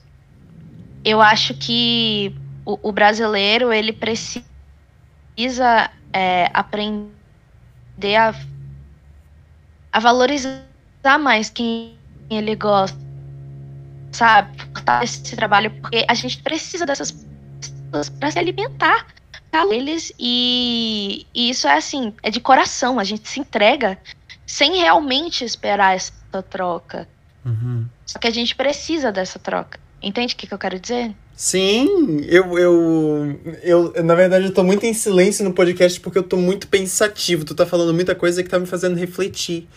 Eu acho que o, o brasileiro ele precisa é, aprender a, a valorizar mais quem ele gosta, sabe? Esse trabalho, porque a gente precisa dessas pessoas para se alimentar eles e, e isso é assim, é de coração, a gente se entrega sem realmente esperar essa troca. Uhum. Só que a gente precisa dessa troca. Entende o que, que eu quero dizer? Sim, eu, eu, eu, na verdade, eu tô muito em silêncio no podcast porque eu tô muito pensativo. Tu tá falando muita coisa que tá me fazendo refletir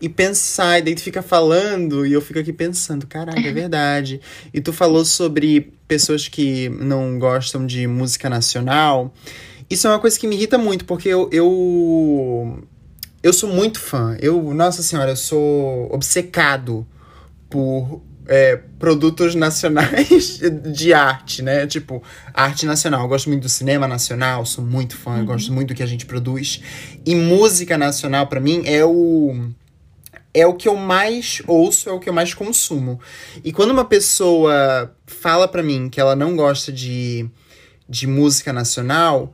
e pensar, e daí tu fica falando e eu fico aqui pensando, caralho, é verdade. [LAUGHS] e tu falou sobre pessoas que não gostam de música nacional. Isso é uma coisa que me irrita muito, porque eu, eu, eu sou muito fã. Eu, nossa senhora, eu sou obcecado por é, produtos nacionais [LAUGHS] de arte, né? Tipo, arte nacional. Eu gosto muito do cinema nacional, sou muito fã, Uhum. eu gosto muito do que a gente produz. E música nacional, pra mim, é o. É o que eu mais ouço, é o que eu mais consumo. E quando uma pessoa fala pra mim que ela não gosta de, de música nacional,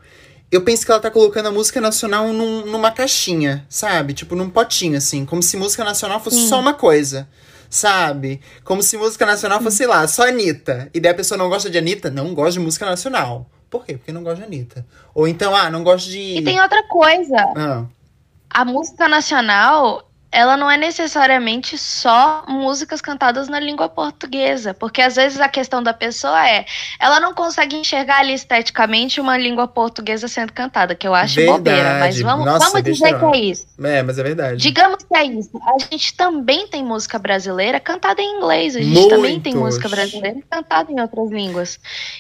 eu penso que ela tá colocando a música nacional num- numa caixinha, sabe? Tipo, num potinho, assim. Como se música nacional fosse Sim. só uma coisa, sabe? Como se música nacional fosse, sei lá, só Anitta. E daí a pessoa não gosta de Anitta, não gosta de música nacional. Por quê? Porque não gosta de Anitta. Ou então, ah, não gosta de. E tem outra coisa. Ah, A música nacional, ela não é necessariamente só músicas cantadas na língua portuguesa. Porque às vezes a questão da pessoa é, ela não consegue enxergar ali esteticamente uma língua portuguesa sendo cantada, que eu acho Verdade. bobeira. Mas vamos, Nossa, vamos dizer que é isso. é, mas é verdade. Digamos que é isso. A gente também tem música brasileira cantada em inglês. A gente Muitos. também tem música brasileira cantada em outras línguas.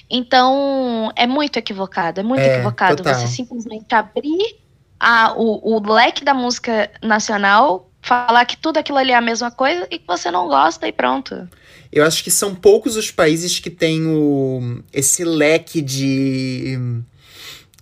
Então, é muito equivocado. É muito É, equivocado total. você simplesmente abrir a, o, o leque da música nacional, falar que tudo aquilo ali é a mesma coisa e que você não gosta e pronto. Eu acho que são poucos os países que têm o, esse leque de,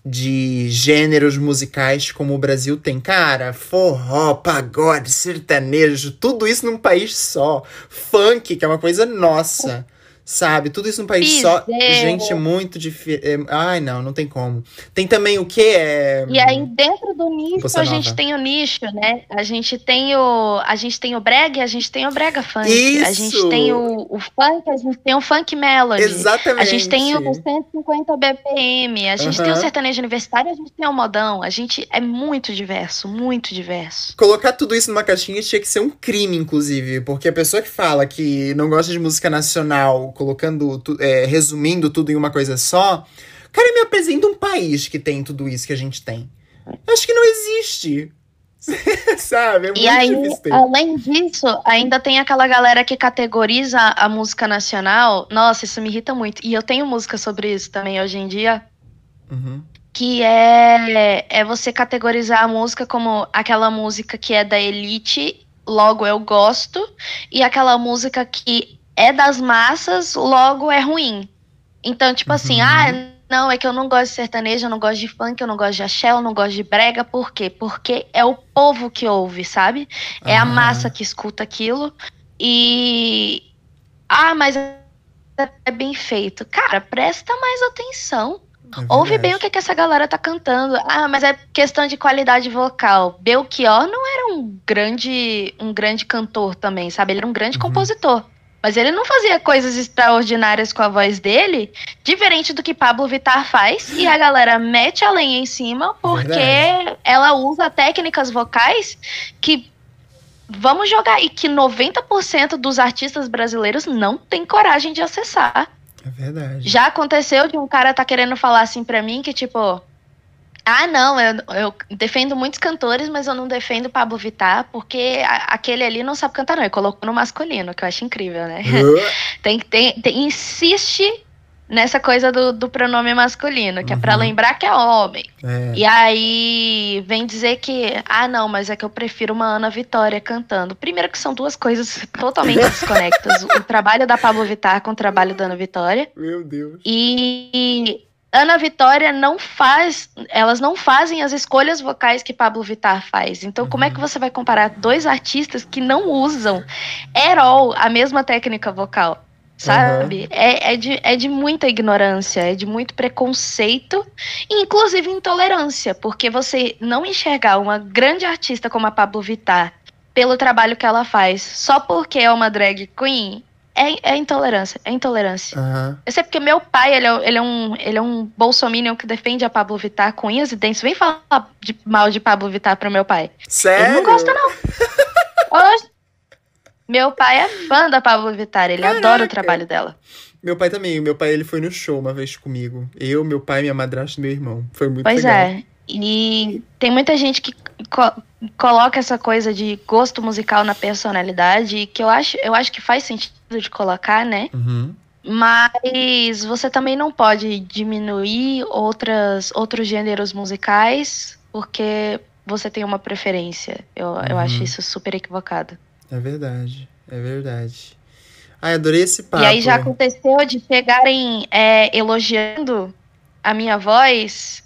de gêneros musicais como o Brasil tem. Cara, forró, pagode, sertanejo, tudo isso num país só. Funk, que é uma coisa nossa. Sabe? Tudo isso num país só. Piseiro. Gente, muito difícil. Ai, não, não tem como. Tem também o que é. E aí, dentro do nicho, a gente tem o nicho, né? A gente tem o, a gente tem o brega e a gente tem o brega funk. A Isso! gente tem o, o funk, a gente tem o funk melody. Exatamente. A gente tem o 150 BPM, a gente tem o sertanejo universitário, a gente tem o modão. A gente é muito diverso, muito diverso. Colocar tudo isso numa caixinha tinha que ser um crime, inclusive. Porque a pessoa que fala que não gosta de música nacional, colocando, tu- é, resumindo tudo em uma coisa só, cara, me apresenta um país que tem tudo isso que a gente tem. Eu acho que não existe. [LAUGHS] Sabe? É muito E aí, difícil além disso, ainda tem aquela galera que categoriza a música nacional. Nossa, isso me irrita muito. E eu tenho música sobre isso também hoje em dia. Uhum. que é, é você categorizar a música como aquela música que é da elite, logo eu gosto, e aquela música que é das massas, logo é ruim. Então, tipo assim, Uhum. ah, não, é que eu não gosto de sertanejo, eu não gosto de funk, eu não gosto de axé, eu não gosto de brega, por quê? Porque é o povo que ouve, sabe? É a Ah. massa que escuta aquilo. E. Ah, mas é bem feito. Cara, presta mais atenção. É Ouve bem o que, que essa galera tá cantando. Ah, mas é questão de qualidade vocal. Belchior não era um grande, um grande cantor também, sabe? Ele era um grande Uhum. compositor. Mas ele não fazia coisas extraordinárias com a voz dele, diferente do que Pablo Vittar faz. E a galera mete a lenha em cima porque Verdade. ela usa técnicas vocais que vamos jogar e que 90% dos artistas brasileiros não tem coragem de acessar. É verdade. Já aconteceu de um cara tá querendo falar assim pra mim que, tipo, Ah, não, eu, eu, defendo muitos cantores, mas eu não defendo Pablo Vittar, porque a, aquele ali não sabe cantar, não. Ele colocou no masculino, que eu acho incrível, né? [LAUGHS] tem, tem, tem, insiste nessa coisa do, do pronome masculino, que uhum. é para lembrar que é homem. É. E aí vem dizer que, ah, não, mas é que eu prefiro uma Ana Vitória cantando. Primeiro que são duas coisas totalmente [LAUGHS] desconectas. o trabalho da Pablo Vittar com o trabalho da Ana Vitória. Meu Deus. E Ana Vitória não faz, elas não fazem as escolhas vocais que Pablo Vittar faz. Então, uhum. como é que uhum. você vai comparar dois artistas que não usam at all a mesma técnica vocal? Sabe? Uhum. É, é, de, é de muita ignorância, é de muito preconceito, inclusive intolerância, porque você não enxergar uma grande artista como a Pablo Vittar pelo trabalho que ela faz só porque é uma drag queen é, é intolerância, é intolerância. Uhum. Eu sei porque meu pai, ele é, ele é um, ele é um bolsominion que defende a Pablo Vittar com unhas e dentes. Vem falar de, mal de Pablo Vittar pro meu pai. Sério? Ele não gosta, não. [LAUGHS] meu pai é fã da Pablo Vittar, ele Caraca. adora o trabalho dela. Meu pai também. Meu pai, ele foi no show uma vez comigo. Eu, meu pai, minha madrasta e meu irmão. Foi muito pois legal. Pois é. E tem muita gente que co coloca essa coisa de gosto musical na personalidade, que eu acho, eu acho que faz sentido de colocar, né? Uhum. Mas você também não pode diminuir outras, outros gêneros musicais porque você tem uma preferência. Eu, uhum. eu acho isso super equivocado. É verdade, é verdade. Ai, adorei esse papo. E aí já aconteceu de chegarem é, elogiando a minha voz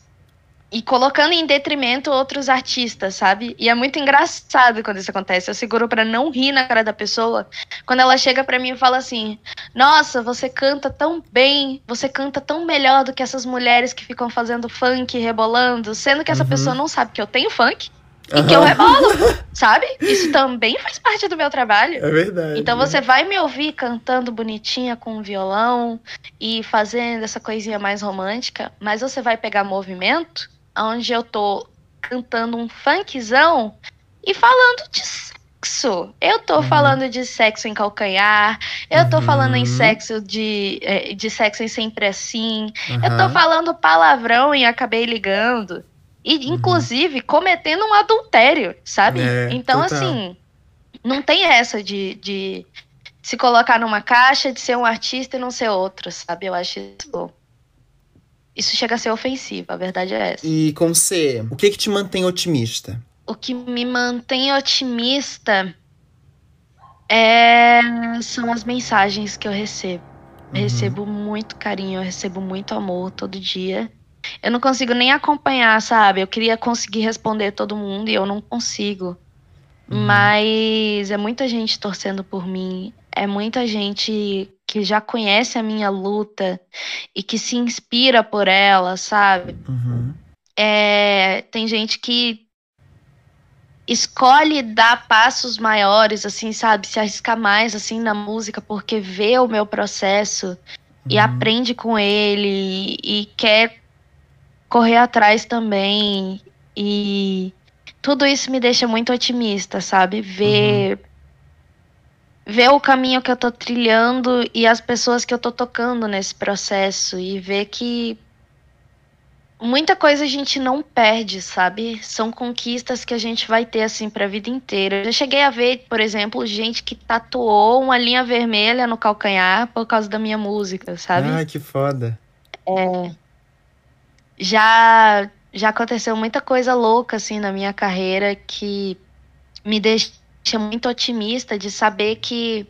e colocando em detrimento outros artistas, sabe? E é muito engraçado quando isso acontece. Eu seguro para não rir na cara da pessoa quando ela chega para mim e fala assim: "Nossa, você canta tão bem, você canta tão melhor do que essas mulheres que ficam fazendo funk rebolando", sendo que essa uhum. pessoa não sabe que eu tenho funk. E uhum. que eu rebolo, [LAUGHS] sabe? Isso também faz parte do meu trabalho. É verdade. Então você vai me ouvir cantando bonitinha com um violão e fazendo essa coisinha mais romântica, mas você vai pegar movimento onde eu tô cantando um funkzão e falando de sexo. Eu tô uhum. falando de sexo em calcanhar, eu tô uhum. falando em sexo de, é, de sexo em sempre assim, uhum. eu tô falando palavrão e acabei ligando. E, uhum. inclusive, cometendo um adultério, sabe? É, então, total. assim, não tem essa de, de se colocar numa caixa, de ser um artista e não ser outro, sabe? Eu acho isso isso chega a ser ofensivo, a verdade é essa. E com você, o que que te mantém otimista? O que me mantém otimista é... são as mensagens que eu recebo. Eu uhum. recebo muito carinho, eu recebo muito amor todo dia. Eu não consigo nem acompanhar, sabe? Eu queria conseguir responder todo mundo e eu não consigo. Uhum. Mas é muita gente torcendo por mim, é muita gente que já conhece a minha luta e que se inspira por ela, sabe? Uhum. É, tem gente que escolhe dar passos maiores, assim, sabe? Se arriscar mais, assim, na música, porque vê o meu processo uhum. e aprende com ele e, e quer correr atrás também. E tudo isso me deixa muito otimista, sabe? Ver uhum ver o caminho que eu tô trilhando e as pessoas que eu tô tocando nesse processo e ver que muita coisa a gente não perde, sabe? São conquistas que a gente vai ter assim para a vida inteira. Eu já cheguei a ver, por exemplo, gente que tatuou uma linha vermelha no calcanhar por causa da minha música, sabe? Ah, que foda. É. Já já aconteceu muita coisa louca assim na minha carreira que me deixa muito otimista de saber que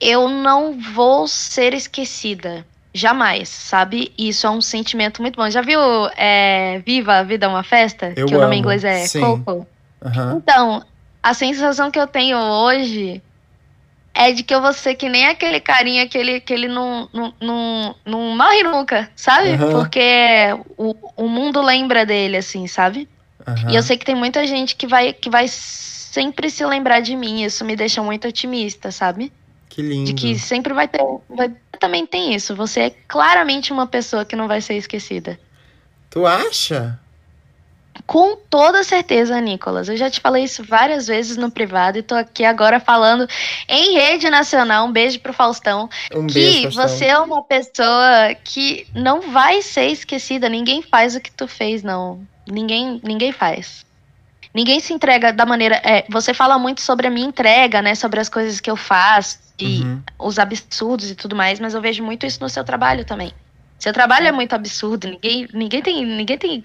eu não vou ser esquecida. Jamais, sabe? Isso é um sentimento muito bom. Já viu é, Viva a Vida é uma Festa? Eu que amo. o nome em inglês é Sim. Coco. Uhum. Então, a sensação que eu tenho hoje é de que eu vou ser que nem aquele carinha que ele, que ele não, não, não, não morre nunca, sabe? Uhum. Porque o, o mundo lembra dele, assim, sabe? Uhum. E eu sei que tem muita gente que vai, que vai sempre se lembrar de mim. Isso me deixa muito otimista, sabe? Que lindo. De que sempre vai ter. Vai, também tem isso. Você é claramente uma pessoa que não vai ser esquecida. Tu acha? Com toda certeza, Nicolas. Eu já te falei isso várias vezes no privado e tô aqui agora falando em rede nacional. Um beijo pro Faustão. Um que beijo, Faustão. você é uma pessoa que não vai ser esquecida. Ninguém faz o que tu fez, não. Ninguém, ninguém faz. Ninguém se entrega da maneira. é, você fala muito sobre a minha entrega, né? Sobre as coisas que eu faço e Uhum. os absurdos e tudo mais, mas eu vejo muito isso no seu trabalho também. Seu trabalho é muito absurdo. Ninguém, ninguém, tem, ninguém tem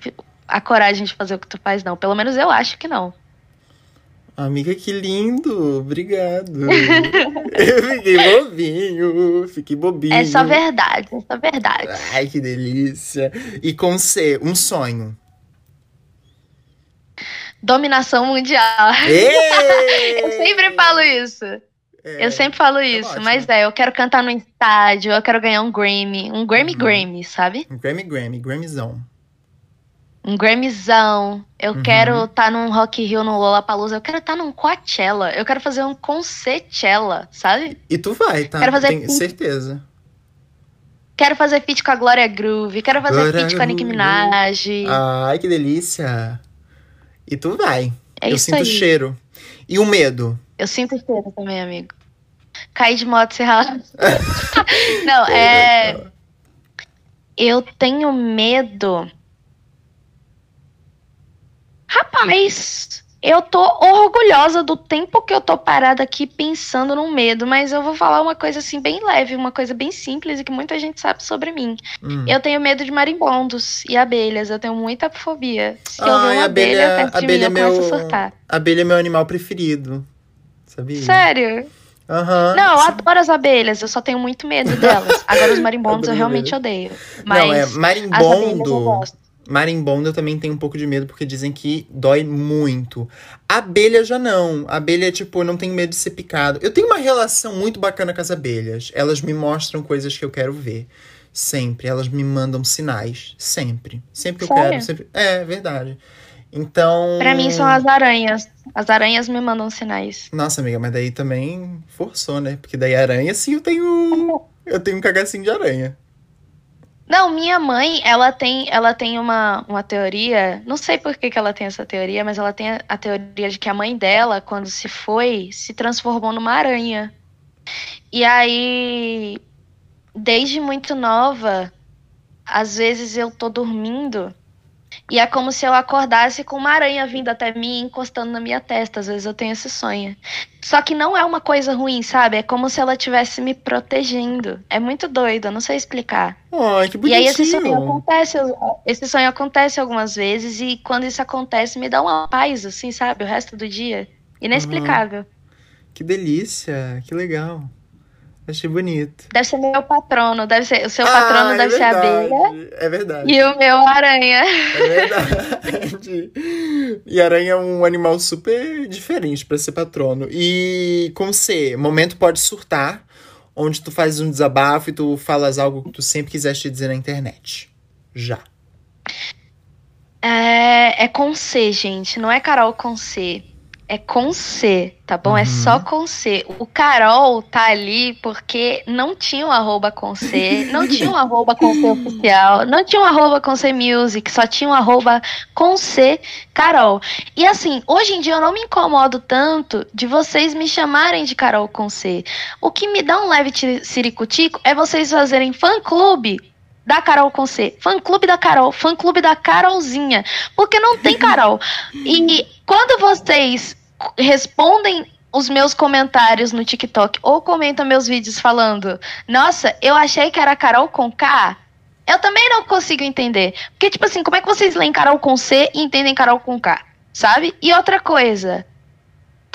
a coragem de fazer o que tu faz, não. Pelo menos eu acho que não. Amiga, que lindo! Obrigado. [LAUGHS] eu fiquei bobinho, fiquei bobinho. É só verdade, é só verdade. Ai, que delícia. E com C, um sonho. Dominação mundial. [LAUGHS] Eu sempre falo isso. É, Eu sempre falo isso, ótimo. mas é, eu quero cantar no estádio, eu quero ganhar um Grammy, um Grammy Uhum. Grammy, sabe? Um Grammy, Grammy, Grammyzão. Um Grammyzão. Eu Uhum. quero estar num Rock Rio, no Lollapalooza, eu quero estar num Coachella, eu quero fazer um Concertella, sabe? E tu vai, tá? Quero fazer Tenho certeza. Quero fazer feat com a Glória Groove, quero fazer Glória feat com a Nicki. Minaj. Ai, que delícia. E tu vai. é Eu sinto o cheiro. E o medo? Eu sinto o cheiro também, amigo. Cair de moto se ralar. [LAUGHS] Não, é. Eu tenho medo. Rapaz, eu tô orgulhosa do tempo que eu tô parada aqui pensando no medo, mas eu vou falar uma coisa assim bem leve, uma coisa bem simples e que muita gente sabe sobre mim. Hum. Eu tenho medo de marimbondos e abelhas, eu tenho muita fobia. Se eu ver Ai, uma abelha, abelha- perto de mim, eu é começo meu- a surtar. Abelha é meu animal preferido. Sabia? Sério? Aham. Não, eu adoro as abelhas, eu só tenho muito medo delas. Agora os marimbondos eu [LAUGHS] realmente odeio. Mas Não, é as abelhas eu marimbondo. gosto. Marimbondo eu também tenho um pouco de medo, porque dizem que dói muito. Abelha já não. Abelha, tipo, eu não tenho medo de ser picado. Eu tenho uma relação muito bacana com as abelhas. Elas me mostram coisas que eu quero ver. Sempre. Elas me mandam sinais. Sempre. Sempre que eu Sério? quero. Sempre... É, verdade. Então. Pra mim são as aranhas. As aranhas me mandam sinais. Nossa, amiga, mas daí também forçou, né? Porque daí aranha, sim, eu tenho. Eu tenho um cagacinho de aranha. Não, minha mãe, ela tem, ela tem uma, uma teoria, não sei por que, que ela tem essa teoria, mas ela tem a, a teoria de que a mãe dela, quando se foi, se transformou numa aranha. E aí, desde muito nova, às vezes eu tô dormindo e é como se eu acordasse com uma aranha vindo até mim, encostando na minha testa. Às vezes eu tenho esse sonho. Só que não é uma coisa ruim, sabe? É como se ela estivesse me protegendo. É muito doido, eu não sei explicar. Ai, que E bonitinho. aí esse sonho acontece, esse sonho acontece algumas vezes e quando isso acontece me dá uma paz, assim, sabe? O resto do dia. Inexplicável. Que delícia, que legal. Achei bonito. Deve ser meu patrono, deve ser, o seu Ah, patrono é deve ser a abelha É verdade. e o meu aranha. É verdade. E aranha é um animal super diferente pra ser patrono. E com C, momento pode surtar, onde tu fazes um desabafo e tu falas algo que tu sempre quiseste dizer na internet. Já. É, é com C, gente, não é Carol com C. É com C, tá bom? É Uhum. só com C. O Carol tá ali porque não tinha um arroba com C, não [LAUGHS] tinha um arroba com C oficial, não tinha um arroba com C music, só tinha um arroba com C Carol. E assim, hoje em dia eu não me incomodo tanto de vocês me chamarem de Carol com C. O que me dá um leve ti- ciricutico é vocês fazerem fã-clube da Carol com C, fã-clube da Carol, fã-clube da Carolzinha, porque não tem Carol. E quando vocês respondem os meus comentários no TikTok ou comentam meus vídeos falando, nossa, eu achei que era Carol com K, eu também não consigo entender. Porque, tipo assim, como é que vocês leem Carol com C e entendem Carol com K? Sabe? E outra coisa.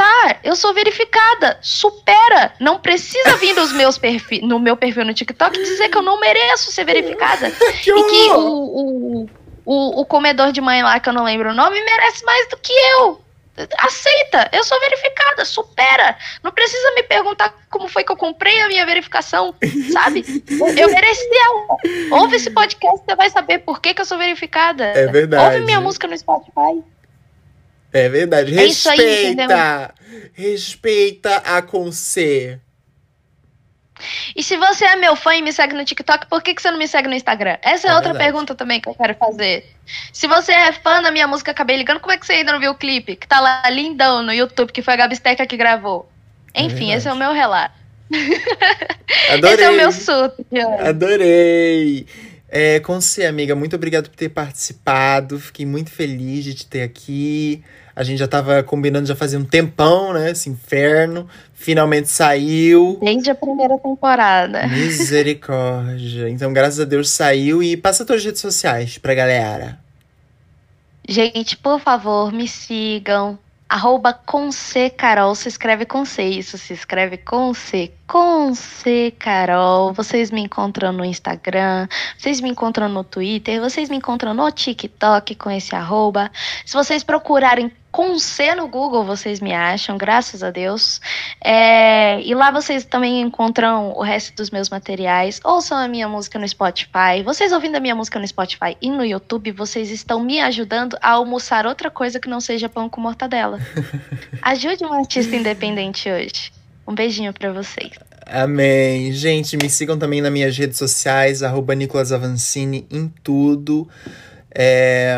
Tá, eu sou verificada. Supera. Não precisa vir nos meus perfi no meu perfil no TikTok dizer que eu não mereço ser verificada. [LAUGHS] Que E que o, o, o, o comedor de mãe lá, que eu não lembro o nome, merece mais do que eu. Aceita, eu sou verificada, supera. Não precisa me perguntar como foi que eu comprei a minha verificação, sabe? [LAUGHS] Eu mereci ela. Ouve esse podcast, você vai saber por que, que eu sou verificada. É verdade. Ouve minha música no Spotify. É verdade. É isso aí, Respeita! Respeita a com C. E se você é meu fã e me segue no TikTok, por que, que você não me segue no Instagram? Essa é, é outra verdade. pergunta também que eu quero fazer. Se você é fã da minha música Acabei Ligando, como é que você ainda não viu o clipe? Que tá lá lindão no YouTube, que foi a Gabi Steca que gravou. É Enfim, é esse é o meu relato. Adorei. [LAUGHS] esse é o meu surto. Adorei. É, com você, amiga, muito obrigado por ter participado. Fiquei muito feliz de te ter aqui. A gente já tava combinando já fazia um tempão, né? Esse inferno. Finalmente saiu. Desde a primeira temporada. Misericórdia. Então, graças a Deus saiu. E passa suas redes sociais pra galera. Gente, por favor, me sigam. Arroba com C Carol, se escreve com C, isso se escreve com C, com C Carol. Vocês me encontram no Instagram, vocês me encontram no Twitter, vocês me encontram no TikTok com esse arroba. Se vocês procurarem com C no Google vocês me acham, graças a Deus. É, e lá vocês também encontram o resto dos meus materiais. Ouçam a minha música no Spotify. Vocês ouvindo a minha música no Spotify e no YouTube, vocês estão me ajudando a almoçar outra coisa que não seja pão com mortadela. [LAUGHS] Ajude um artista independente hoje. Um beijinho para vocês. Amém. Gente, me sigam também nas minhas redes sociais, arroba Nicolas Avancini em tudo. É,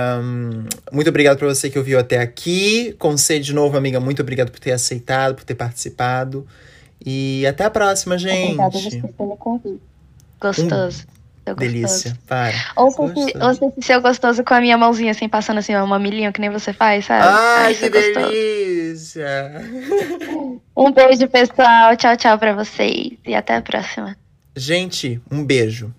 muito obrigado para você que ouviu até aqui. Com C de novo, amiga, muito obrigado por ter aceitado, por ter participado. E até a próxima, gente. Obrigada você pelo convite. Gostoso. Um... Delícia, para. Ouça esse, esse seu gostoso com a minha mãozinha, assim, passando assim, uma mamilinho, que nem você faz, sabe? Ai, Ai que delícia! [LAUGHS] um beijo, pessoal. Tchau, tchau pra vocês. E até a próxima. Gente, um beijo.